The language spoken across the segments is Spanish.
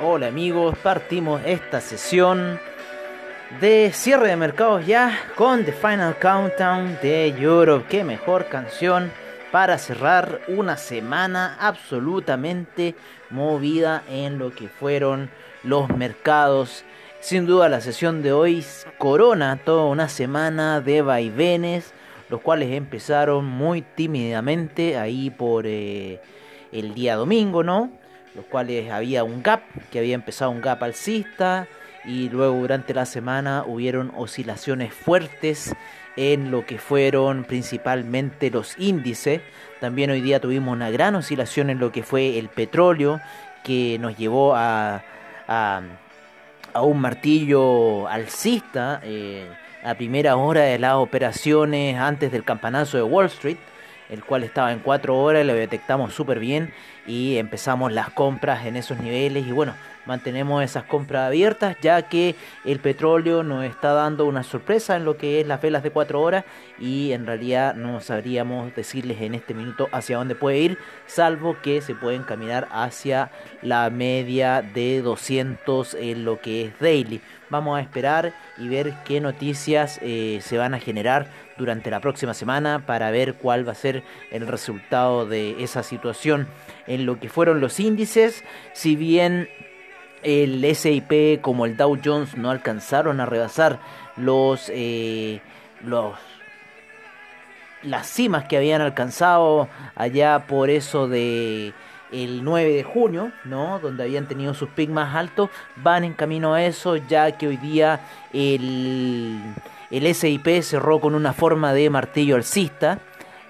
Hola amigos, partimos esta sesión de cierre de mercados ya con The Final Countdown de Europe. Qué mejor canción para cerrar una semana absolutamente movida en lo que fueron los mercados. Sin duda la sesión de hoy corona toda una semana de vaivenes, los cuales empezaron muy tímidamente ahí por eh, el día domingo, ¿no? Los cuales había un gap, que había empezado un gap alcista y luego durante la semana hubieron oscilaciones fuertes en lo que fueron principalmente los índices. También hoy día tuvimos una gran oscilación en lo que fue el petróleo, que nos llevó a, a, un martillo alcista eh, a primera hora de las operaciones antes del campanazo de Wall Street el cual estaba en 4 horas, lo detectamos súper bien y empezamos las compras en esos niveles y bueno, mantenemos esas compras abiertas ya que el petróleo nos está dando una sorpresa en lo que es las velas de 4 horas y en realidad no sabríamos decirles en este minuto hacia dónde puede ir, salvo que se pueden caminar hacia la media de 200 en lo que es daily. Vamos a esperar y ver qué noticias eh, se van a generar durante la próxima semana para ver cuál va a ser el resultado de esa situación en lo que fueron los índices. Si bien el SIP como el Dow Jones no alcanzaron a rebasar los, eh, los las cimas que habían alcanzado allá por eso de el 9 de junio, ¿no? Donde habían tenido sus picos más altos, van en camino a eso, ya que hoy día el, el SIP cerró con una forma de martillo alcista.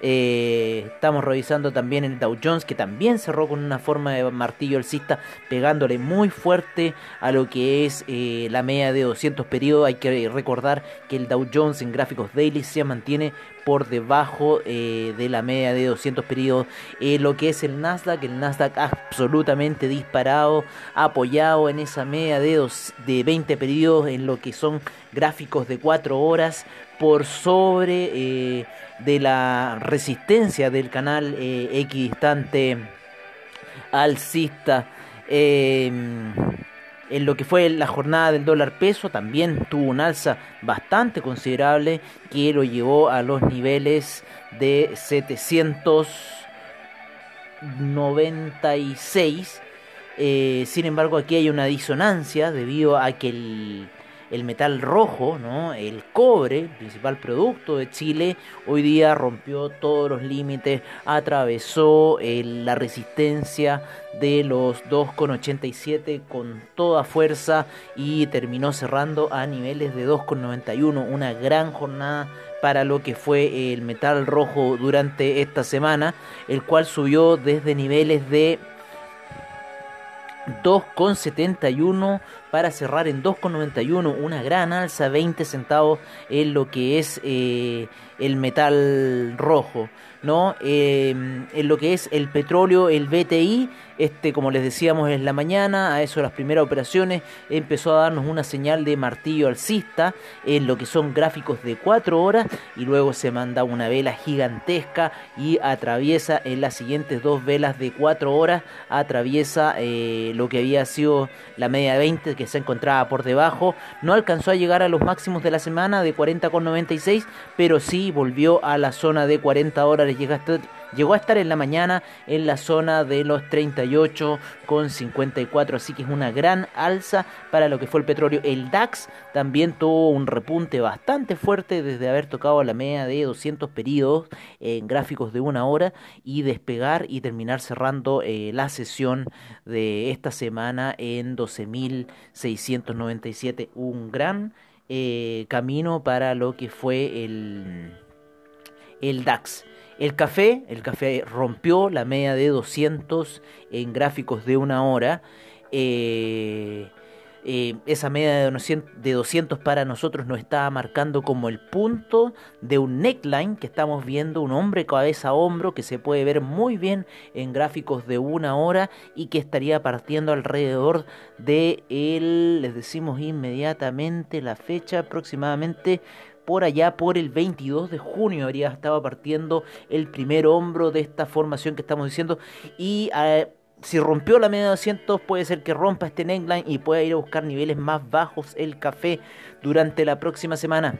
Eh, estamos revisando también el Dow Jones que también cerró con una forma de martillo alcista pegándole muy fuerte a lo que es eh, la media de 200 periodos. Hay que recordar que el Dow Jones en gráficos daily se mantiene por debajo eh, de la media de 200 periodos. lo que es el Nasdaq, el Nasdaq absolutamente disparado, apoyado en esa media de, de 20 periodos en lo que son gráficos de 4 horas por sobre de la resistencia del canal eh, equidistante alcista. En lo que fue la jornada del dólar peso también tuvo un alza bastante considerable que lo llevó a los niveles de 796. Eh, sin embargo, aquí hay una disonancia debido a que el el metal rojo, ¿no? el cobre, principal producto de Chile, hoy día rompió todos los límites, atravesó la resistencia de los 2,87 con toda fuerza y terminó cerrando a niveles de 2,91, una gran jornada para lo que fue el metal rojo durante esta semana, el cual subió desde niveles de 2,71 para cerrar en 2,91, una gran alza, 20 centavos en lo que es eh, el metal rojo. ¿no? Em, en lo que es el petróleo, el BTI, este como les decíamos en la mañana, a eso las primeras operaciones, empezó a darnos una señal de martillo alcista en lo que son gráficos de 4 horas y luego se manda una vela gigantesca y atraviesa en las siguientes dos velas de 4 horas, atraviesa eh, lo que había sido la media de 20 que se encontraba por debajo, no alcanzó a llegar a los máximos de la semana de 40,96, pero sí volvió a la zona de 40 horas llegó a estar en la mañana en la zona de los 38,54, así que es una gran alza para lo que fue el petróleo. El DAX también tuvo un repunte bastante fuerte desde haber tocado la media de 200 periodos en gráficos de una hora y despegar y terminar cerrando eh, la sesión de esta semana en 12.697, un gran eh, camino para lo que fue el, el DAX. El café, el café rompió la media de 200 en gráficos de una hora. Eh, eh, esa media de 200 para nosotros nos está marcando como el punto de un neckline que estamos viendo, un hombre cabeza a hombro que se puede ver muy bien en gráficos de una hora y que estaría partiendo alrededor de el, les decimos inmediatamente la fecha aproximadamente por allá por el 22 de junio habría estado partiendo el primer hombro de esta formación que estamos diciendo y eh, si rompió la media de 200 puede ser que rompa este neckline y pueda ir a buscar niveles más bajos el café durante la próxima semana.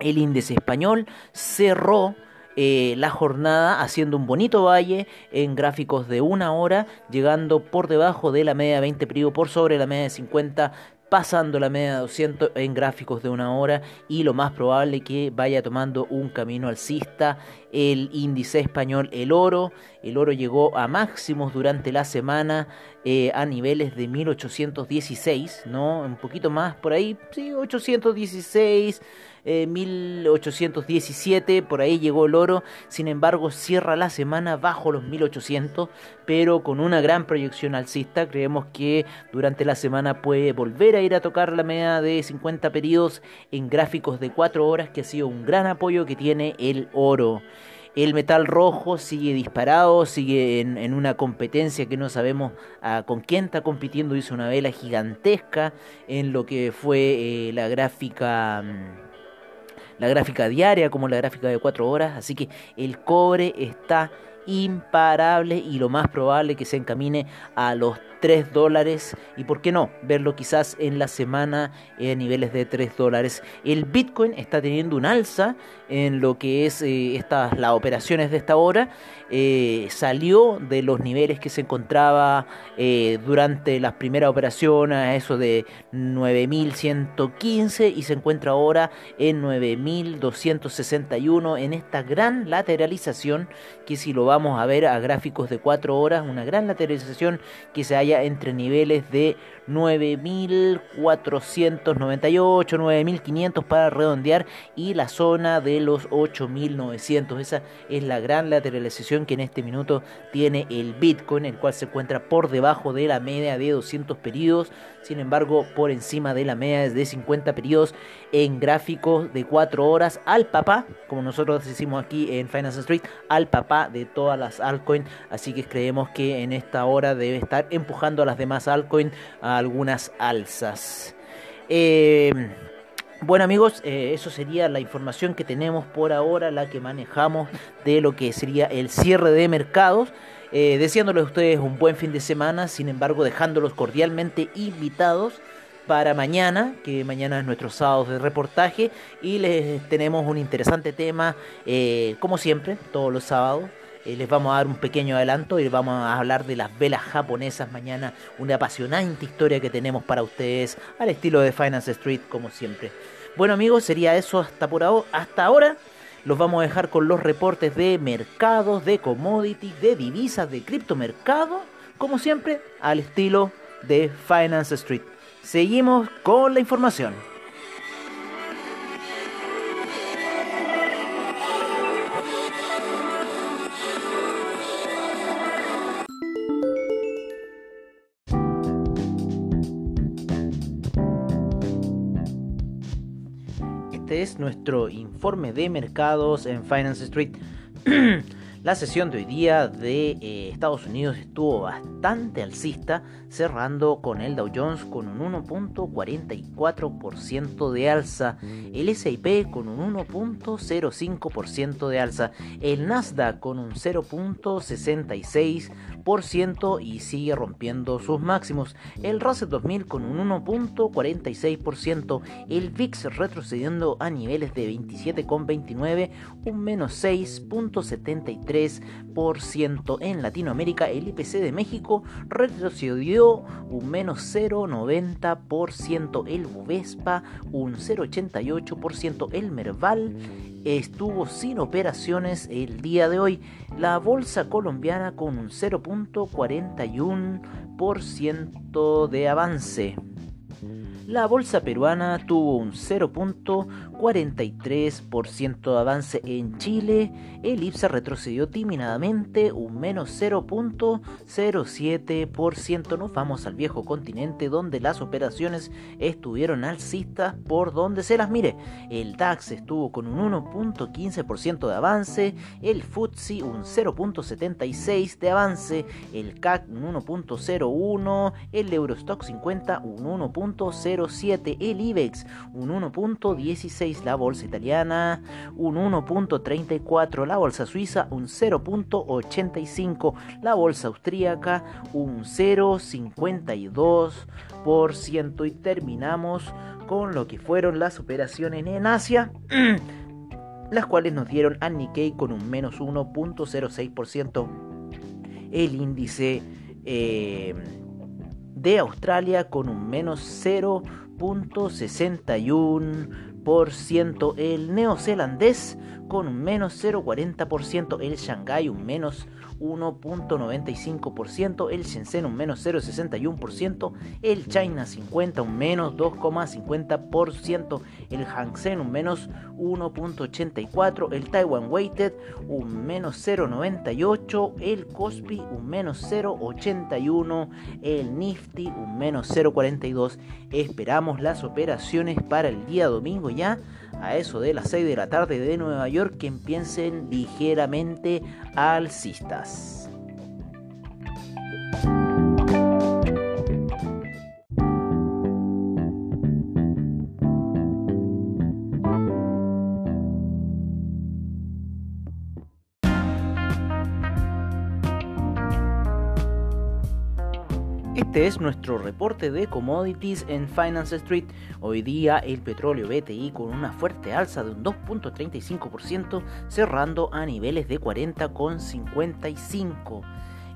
El índice español cerró eh, la jornada haciendo un bonito valle en gráficos de una hora, llegando por debajo de la media de 20 periodos, por sobre la media de 50 pasando la media de 200 en gráficos de una hora y lo más probable que vaya tomando un camino alcista el índice español, el oro. El oro llegó a máximos durante la semana eh, a niveles de 1816, ¿no? Un poquito más por ahí, sí, 816. 1817, eh, por ahí llegó el oro, sin embargo cierra la semana bajo los 1800, pero con una gran proyección alcista, creemos que durante la semana puede volver a ir a tocar la media de 50 periodos en gráficos de 4 horas, que ha sido un gran apoyo que tiene el oro. El metal rojo sigue disparado, sigue en, una competencia que no sabemos ah, con quién está compitiendo. Hizo una vela gigantesca en lo que fue eh, la gráfica. Mm, la gráfica diaria como la gráfica de 4 horas, así que el cobre está imparable y lo más probable que se encamine a los 3 dólares y por qué no verlo quizás en la semana a niveles de 3 dólares. El Bitcoin está teniendo un alza en lo que es eh, estas las operaciones de esta hora. Eh, salió de los niveles que se encontraba eh, durante las primeras operaciones, a eso de 9115 y se encuentra ahora en 9261 en esta gran lateralización que si lo vamos a ver a gráficos de 4 horas, una gran lateralización que se haya entre niveles de 9.498, 9.500 para redondear y la zona de los 8.900. Esa es la gran lateralización que en este minuto tiene el Bitcoin, el cual se encuentra por debajo de la media de 200 periodos, sin embargo por encima de la media de 50 periodos en gráficos de 4 horas al papá, como nosotros decimos aquí en Finance Street, al papá de todas las altcoins. Así que creemos que en esta hora debe estar empujando a las demás altcoins algunas alzas. Eh, bueno amigos, eh, eso sería la información que tenemos por ahora, la que manejamos de lo que sería el cierre de mercados. Eh, deseándoles a ustedes un buen fin de semana, sin embargo dejándolos cordialmente invitados para mañana, que mañana es nuestro sábado de reportaje y les tenemos un interesante tema, como siempre, todos los sábados. Eh, les vamos a dar un pequeño adelanto y vamos a hablar de las velas japonesas mañana, una apasionante historia que tenemos para ustedes al estilo de Finance Street como siempre. Bueno amigos, sería eso hasta por ahora, hasta ahora. Los vamos a dejar con los reportes de mercados, de commodities, de divisas, de criptomercado, como siempre, al estilo de Finance Street. Seguimos con la información. Es nuestro informe de mercados en Finance Street. La sesión de hoy día de eh, Estados Unidos estuvo bastante alcista, cerrando con el Dow Jones con un 1.44% de alza, el S&P con un 1.05% de alza, el Nasdaq con un 0.66% y sigue rompiendo sus máximos. El Russell 2000 con un 1.46%, el VIX retrocediendo a niveles de 27,29, un menos 6.73% en Latinoamérica. El IPC de México retrocedió un menos 0.90%, el Bovespa un 0.88%, el Merval estuvo sin operaciones el día de hoy. La bolsa colombiana con un 0.41% de avance. La bolsa peruana tuvo un 0.43% de avance en Chile, el IPSA retrocedió tímidamente un menos 0.07%. Nos vamos al viejo continente donde las operaciones estuvieron alcistas por donde se las mire. El DAX estuvo con un 1.15% de avance, el FTSE un 0.76% de avance, el CAC un 1.01%, el Eurostock 50 un 1.07%, el IBEX un 1.16%, la bolsa italiana un 1.34%, la bolsa suiza un 0.85%, la bolsa austríaca un 0.52% y terminamos con lo que fueron las operaciones en Asia. las cuales nos dieron a Nikkei con un menos 1.06%. El índice eh, de Australia con un menos 0.61%. El neozelandés con un menos 0,40%, el Shanghai un menos 1.95%, el Shenzhen un menos 0.61%, el China 50 un menos 2,50%, el Hang Seng un menos 1.84%, el Taiwan Weighted un menos 0.98%, el Kospi un menos 0.81%, el Nifty un menos 0.42%. Esperamos las operaciones para el día domingo ya a eso de las 6 de la tarde de Nueva York que empiecen ligeramente alcistas. Este es nuestro reporte de commodities en Finance Street. Hoy día el petróleo BTI con una fuerte alza de un 2.35% cerrando a niveles de 40,55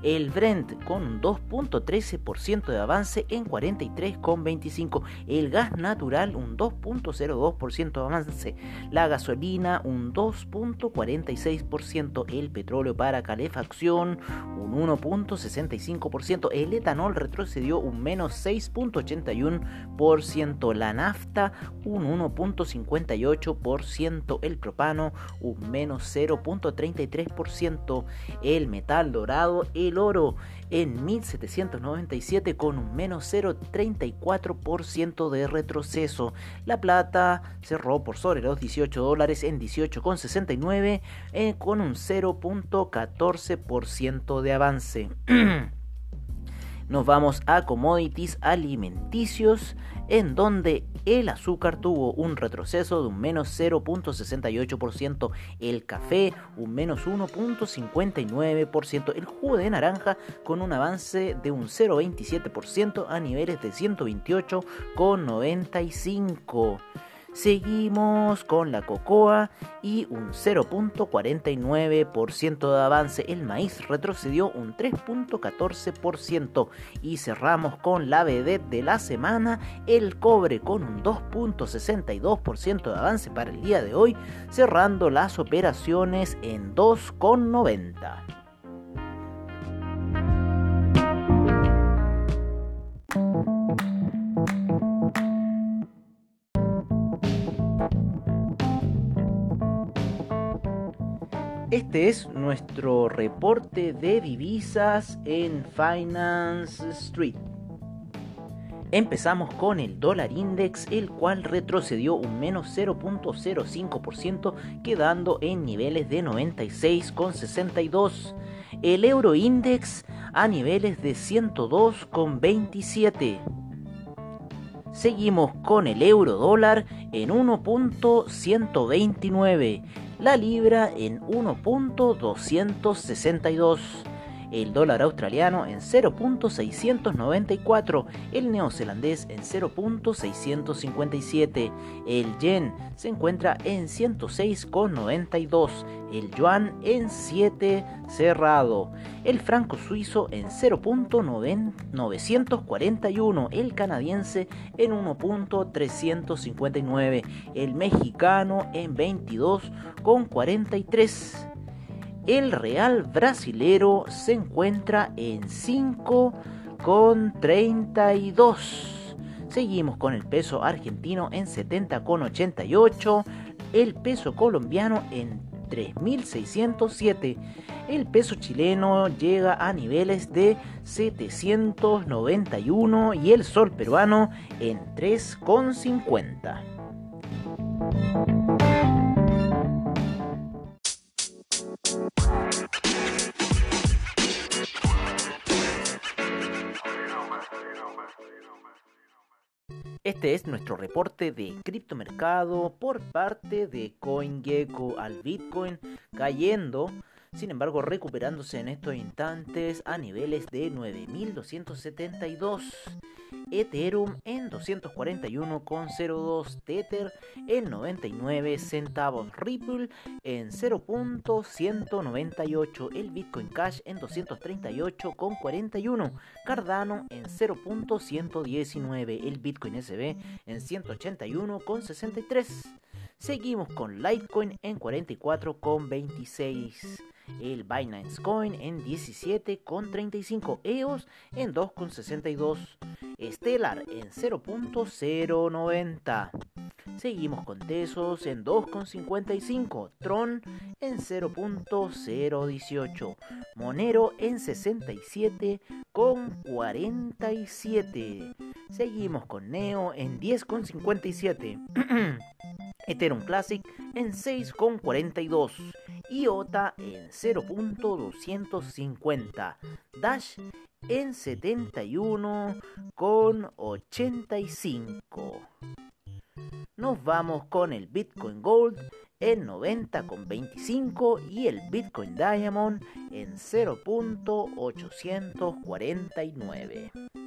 el Brent con un 2.13% de avance en 43,25. El gas natural un 2.02% de avance. La gasolina un 2.46%. El petróleo para calefacción un 1.65%. El etanol retrocedió un menos 6.81%. La nafta un 1.58%. El propano un menos 0.33%. El metal dorado el oro en 1797 con un menos 0,34% de retroceso. La plata cerró por sobre los 18 dólares en 18,69 eh, con un 0,14% de avance. Nos vamos a commodities alimenticios en donde el azúcar tuvo un retroceso de un menos 0.68%, el café un menos 1.59%, el jugo de naranja con un avance de un 0.27% a niveles de 128,95%. Seguimos con la cocoa y un 0.49% de avance. El maíz retrocedió un 3.14% y cerramos con la vedette de la semana, el cobre con un 2.62% de avance para el día de hoy, cerrando las operaciones en 2.90. Este es nuestro reporte de divisas en Finance Street. Empezamos con el dólar index, el cual retrocedió un menos 0.05%, quedando en niveles de 96,62. El euro index a niveles de 102,27. Seguimos con el euro dólar en 1.129 la libra en 1.262 el dólar australiano en 0.694, el neozelandés en 0.657, el yen se encuentra en 106,92, el yuan en 7 cerrado, el franco suizo en 0.941, el canadiense en 1.359, el mexicano en 22,43 el real brasilero se encuentra en 5,32. Seguimos con el peso argentino en 70,88. El peso colombiano en 3.607. El peso chileno llega a niveles de 791 y el sol peruano en 3,50. Este es nuestro reporte de criptomercado por parte de CoinGecko al Bitcoin cayendo sin embargo recuperándose en estos instantes a niveles de 9272. Ethereum en 241,02, Tether en 99 centavos, Ripple en 0.198, el Bitcoin Cash en 238,41, Cardano en 0.119, el Bitcoin SB en 181,63. Seguimos con Litecoin en 44,26 el Binance Coin en 17,35, EOS en 2,62, Stellar en 0.090. Seguimos con Tesos en 2,55, Tron en 0.018, Monero en 67,47. Seguimos con Neo en 10,57. Ethereum Classic en 6,42. IOTA en 0.250, Dash en 71,85. Nos vamos con el Bitcoin Gold en 90,25 y el Bitcoin Diamond en 0.849.